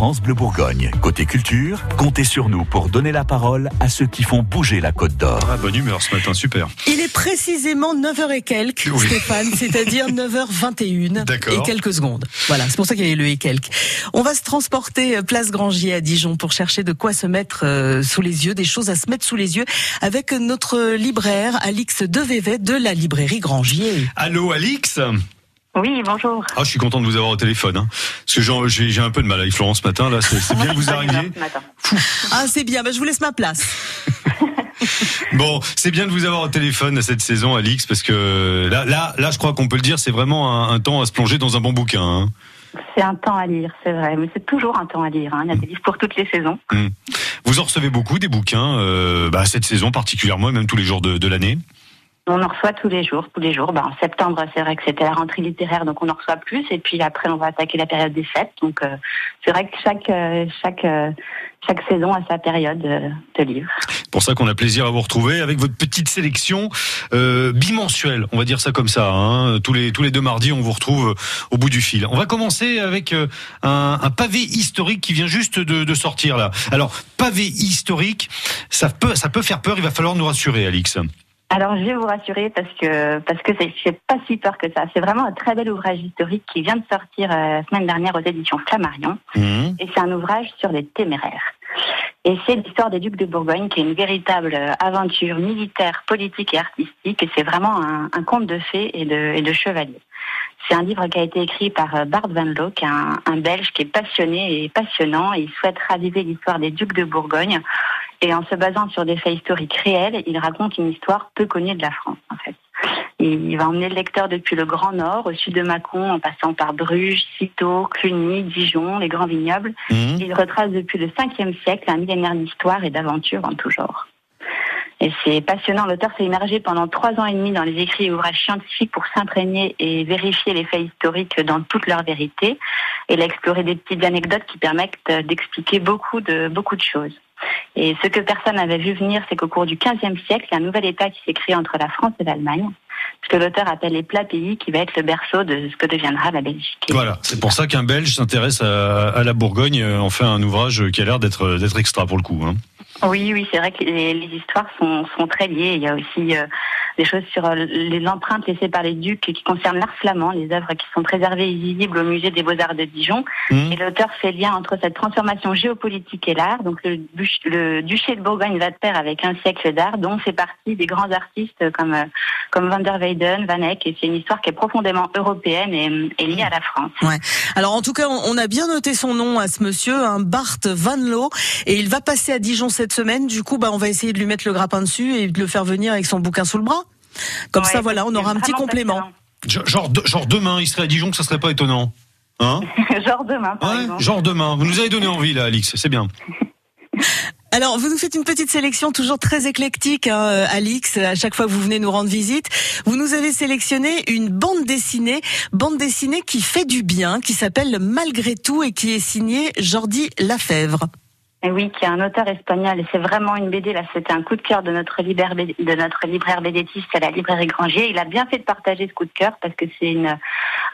France Bleu Bourgogne. Côté culture, comptez sur nous pour donner la parole à ceux qui font bouger la Côte d'Or. Ah, bonne humeur ce matin, super. Il est précisément 9h et quelques, Oui. Stéphane, c'est-à-dire 9h21 D'accord. et quelques secondes. Voilà, c'est pour ça qu'il y a eu le et quelques. On va se transporter euh, place Grangier à Dijon pour chercher de quoi se mettre euh, sous les yeux, des choses à se mettre sous les yeux avec notre libraire Alix Devévet de la librairie Grangier. Allô, Alix? Oui, bonjour. Ah, je suis content de vous avoir au téléphone. Hein. Parce que j'ai un peu de mal avec Florence ce matin. Là, c'est bien que vous arriviez. Ah, c'est bien, bah, je vous laisse ma place. Bon, c'est bien de vous avoir au téléphone cette saison, Alix, parce que là, là, là, je crois qu'on peut le dire, c'est vraiment un, un temps à se plonger dans un bon bouquin. hein. C'est un temps à lire, c'est vrai, mais c'est toujours un temps à lire. hein. Il y a des livres pour toutes les saisons. Vous en recevez beaucoup des bouquins euh, bah, cette saison particulièrement, et même tous les jours de, de l'année. On en reçoit tous les jours, tous les jours. Ben, en septembre, c'est vrai que c'était la rentrée littéraire, donc on en reçoit plus. Et puis après, on va attaquer la période des fêtes. Donc euh, c'est vrai que chaque euh, chaque euh, chaque saison a sa période euh, de livres. Pour ça qu'on a plaisir à vous retrouver avec votre petite sélection bimensuelle, on va dire ça comme ça. Hein. Tous les tous les deux mardis, on vous retrouve au bout du fil. On va commencer avec un, un pavé historique qui vient juste de, de sortir là. Alors pavé historique, ça peut ça peut faire peur. Il va falloir nous rassurer, Alix. Alors je vais vous rassurer parce que parce que c'est pas si peur que ça. C'est vraiment un très bel ouvrage historique qui vient de sortir euh, la semaine dernière aux éditions Flammarion. Mmh. et c'est un ouvrage sur les téméraires. Et c'est l'histoire des ducs de Bourgogne, qui est une véritable aventure militaire, politique et artistique. Et c'est vraiment un, un conte de fées et de, et de chevaliers. C'est un livre qui a été écrit par euh, Bart Van Loo, qui est un, un Belge qui est passionné et passionnant. Et il souhaite raviver l'histoire des ducs de Bourgogne. Et en se basant sur des faits historiques réels, il raconte une histoire peu connue de la France, en fait. Il va emmener le lecteur depuis le Grand Nord, au sud de Mâcon, en passant par Bruges, Cîteaux, Cluny, Dijon, les grands vignobles. Mmh. Il retrace depuis le 5e siècle un millénaire d'histoire et d'aventure en tout genre. Et c'est passionnant. L'auteur s'est immergé pendant trois ans et demi dans les écrits et ouvrages scientifiques pour s'imprégner et vérifier les faits historiques dans toute leur vérité. Et il a exploré des petites anecdotes qui permettent d'expliquer beaucoup de, beaucoup de choses. Et ce que personne n'avait vu venir, c'est qu'au cours du 15e siècle, il y a un nouvel État qui s'est créé entre la France et l'Allemagne, ce que l'auteur appelle les plats pays, qui va être le berceau de ce que deviendra la Belgique. Voilà, c'est pour ça qu'un Belge s'intéresse à, la Bourgogne, euh, en fait un ouvrage qui a l'air d'être extra pour le coup. Hein. Oui, oui, c'est vrai que les, histoires sont, sont très liées. Il y a aussi euh, des choses sur euh, les empreintes laissées par les ducs qui concernent l'art flamand, les œuvres qui sont préservées et visibles au musée des Beaux-Arts de Dijon. Mmh. Et l'auteur fait lien entre cette transformation géopolitique et l'art. Donc le, duché de Bourgogne va de pair avec un siècle d'art, dont fait partie des grands artistes comme euh, comme Van der Weyden, Van Eyck. Et c'est une histoire qui est profondément européenne et, et liée à la France. Alors en tout cas, on on a bien noté son nom à ce monsieur, un Bart Van Loo, et il va passer à Dijon cette semaine. Du coup, bah, on va essayer de lui mettre le grappin dessus et de le faire venir avec son bouquin sous le bras. Comme ça, voilà, on aura un petit complément. Genre, genre de- genre demain, il serait à Dijon, que ça serait pas étonnant. Hein? Genre demain, par Ouais, exemple. genre demain. Vous nous avez donné envie là, Alix. C'est bien. Alors, vous nous faites une petite sélection toujours très éclectique, hein, euh, Alix, à chaque fois que vous venez nous rendre visite. Vous nous avez sélectionné une bande dessinée, bande dessinée qui fait du bien, qui s'appelle Malgré tout et qui est signée Jordi Lafèvre. Oui, qui est un auteur espagnol. Et c'est vraiment une BD. Là, c'était un coup de cœur de notre libraire, de notre libraire BDtiste à la librairie Grangier. Il a bien fait de partager ce coup de cœur parce que c'est une,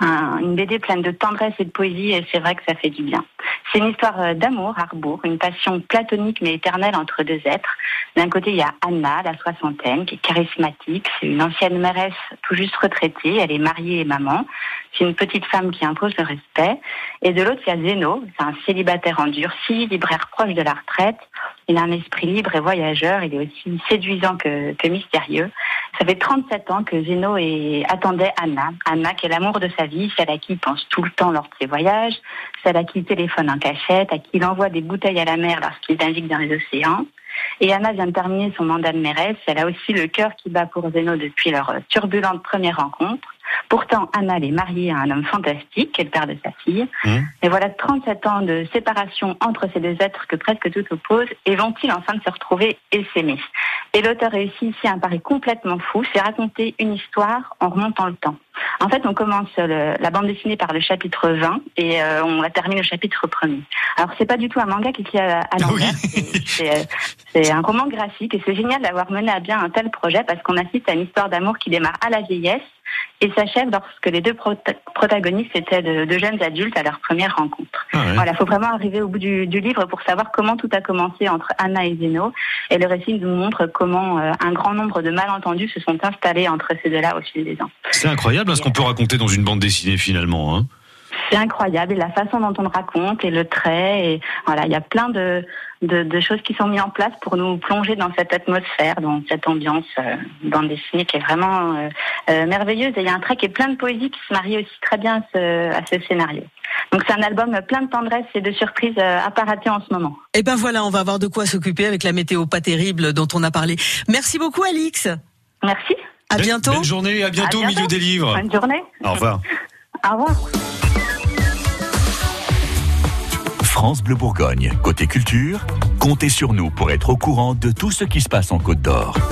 un- une BD pleine de tendresse et de poésie. Et c'est vrai que ça fait du bien. C'est une histoire euh, d'amour, Arbour, une passion platonique mais éternelle entre deux êtres. D'un côté, il y a Anna, la soixantaine, qui est charismatique. C'est une ancienne mairesse tout juste retraitée. Elle est mariée et maman. C'est une petite femme qui impose le respect. Et de l'autre, il y a Zeno, c'est un célibataire endurci, libraire proche de la retraite. Il a un esprit libre et voyageur. Il est aussi séduisant que, que mystérieux. Ça fait 37 ans que Zeno attendait Anna. Anna, qui est l'amour de sa vie, celle à qui il pense tout le temps lors de ses voyages, celle à qui il téléphone en cachette, à qui il envoie des bouteilles à la mer lorsqu'il navigue dans les océans. Et Anna vient de terminer son mandat de mairesse. Elle a aussi le cœur qui bat pour Zeno depuis leur turbulente première rencontre. Pourtant, Anna elle est mariée à un homme fantastique, qui est le père de sa fille. Mmh. Et voilà 37 ans de séparation entre ces deux êtres que presque tout oppose. Et vont-ils enfin se retrouver et s'aimer? Et l'auteur réussit ici un pari complètement fou, c'est raconter une histoire en remontant le temps. En fait, on commence le- la bande dessinée par le chapitre 20 et euh, on la termine au chapitre 1er. Alors, c'est pas du tout un manga qui est à, à l'envers. Oui. C'est- C'est euh, c'est un roman graphique et c'est génial d'avoir mené à bien un tel projet parce qu'on assiste à une histoire d'amour qui démarre à la vieillesse et s'achève lorsque les deux protagonistes étaient de, jeunes adultes à leur première rencontre. Ah voilà, il faut vraiment arriver au bout du, livre pour savoir comment tout a commencé entre Anna et Zeno. Et le récit nous montre comment euh, un grand nombre de malentendus se sont installés entre ces deux-là au fil des ans. C'est incroyable ce qu'on peut raconter dans une bande dessinée finalement. Hein. C'est incroyable et la façon dont on le raconte et le trait et voilà il y a plein de, de, choses qui sont mises en place pour nous plonger dans cette atmosphère dans cette ambiance euh, bande dessinée qui est vraiment euh, euh, merveilleuse. Et il y a un trait qui est plein de poésie qui se marie aussi très bien à ce, à ce scénario. Donc c'est un album plein de tendresse et de surprises à pas rater en ce moment. Et eh ben voilà on va avoir de quoi s'occuper avec la météo pas terrible dont on a parlé. Merci beaucoup Alix. Merci à bientôt. bonne journée à bientôt, au milieu des livres. Bonne journée. Au revoir. Au revoir. France Bleu Bourgogne. Côté culture, comptez sur nous pour être au courant de tout ce qui se passe en Côte d'Or.